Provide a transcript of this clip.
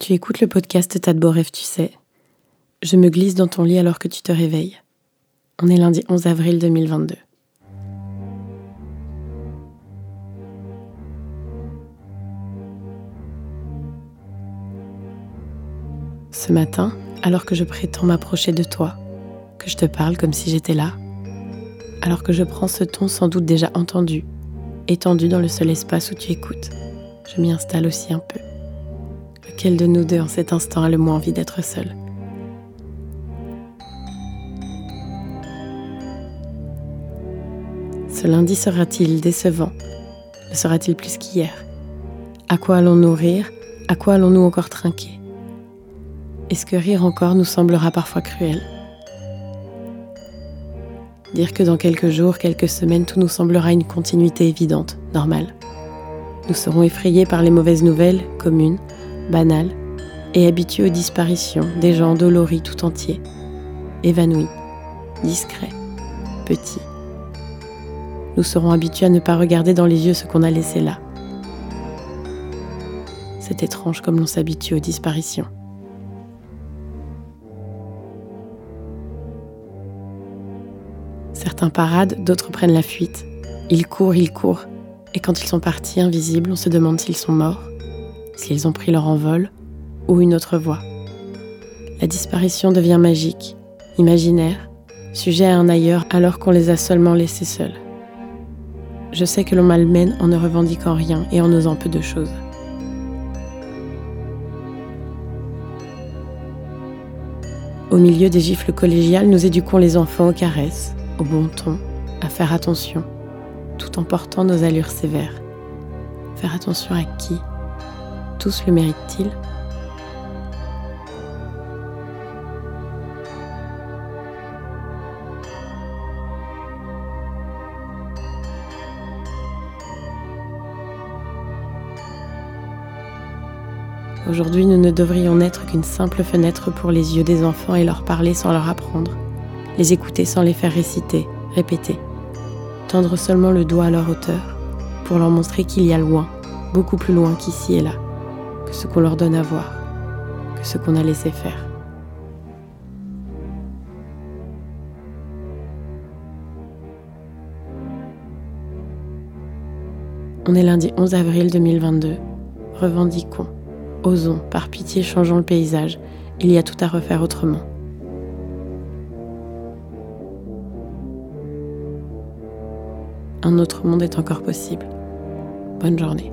Tu écoutes le podcast T'as de beaux rêves, tu sais. Je me glisse dans ton lit alors que tu te réveilles. On est lundi 11 avril 2022. Ce matin, alors que je prétends m'approcher de toi, que je te parle comme si j'étais là, alors que je prends ce ton sans doute déjà entendu, étendu dans le seul espace où tu écoutes, je m'y installe aussi un peu. Lequel de nous deux en cet instant a le moins envie d'être seul Ce lundi sera-t-il décevant? Le sera-t-il plus qu'hier? À quoi allons-nous rire? À quoi allons-nous encore trinquer? Est-ce que rire encore nous semblera parfois cruel? Dire que dans quelques jours, quelques semaines, tout nous semblera une continuité évidente, normale. Nous serons effrayés par les mauvaises nouvelles, communes, banales, et habitués aux disparitions des gens endoloris tout entiers, évanouis, discrets, petits. Nous serons habitués à ne pas regarder dans les yeux ce qu'on a laissé là. C'est étrange comme l'on s'habitue aux disparitions. Certains paradent, d'autres prennent la fuite. Ils courent, ils courent, et quand ils sont partis invisibles, on se demande s'ils sont morts, s'ils ont pris leur envol, ou une autre voie. La disparition devient magique, imaginaire, sujet à un ailleurs alors qu'on les a seulement laissés seuls. Je sais que l'on malmène en ne revendiquant rien et en n'osant peu de choses. Au milieu des gifles collégiales, nous éduquons les enfants aux caresses, au bon ton, à faire attention, tout en portant nos allures sévères. Faire attention à qui Tous le méritent-ils Aujourd'hui, nous ne devrions n'être qu'une simple fenêtre pour les yeux des enfants et leur parler sans leur apprendre, les écouter sans les faire réciter, répéter, tendre seulement le doigt à leur hauteur pour leur montrer qu'il y a loin, beaucoup plus loin qu'ici et là, que ce qu'on leur donne à voir, que ce qu'on a laissé faire. On est lundi 11 avril 2022. Revendiquons. Osons, par pitié, changeons le paysage. Il y a tout à refaire autrement. Un autre monde est encore possible. Bonne journée.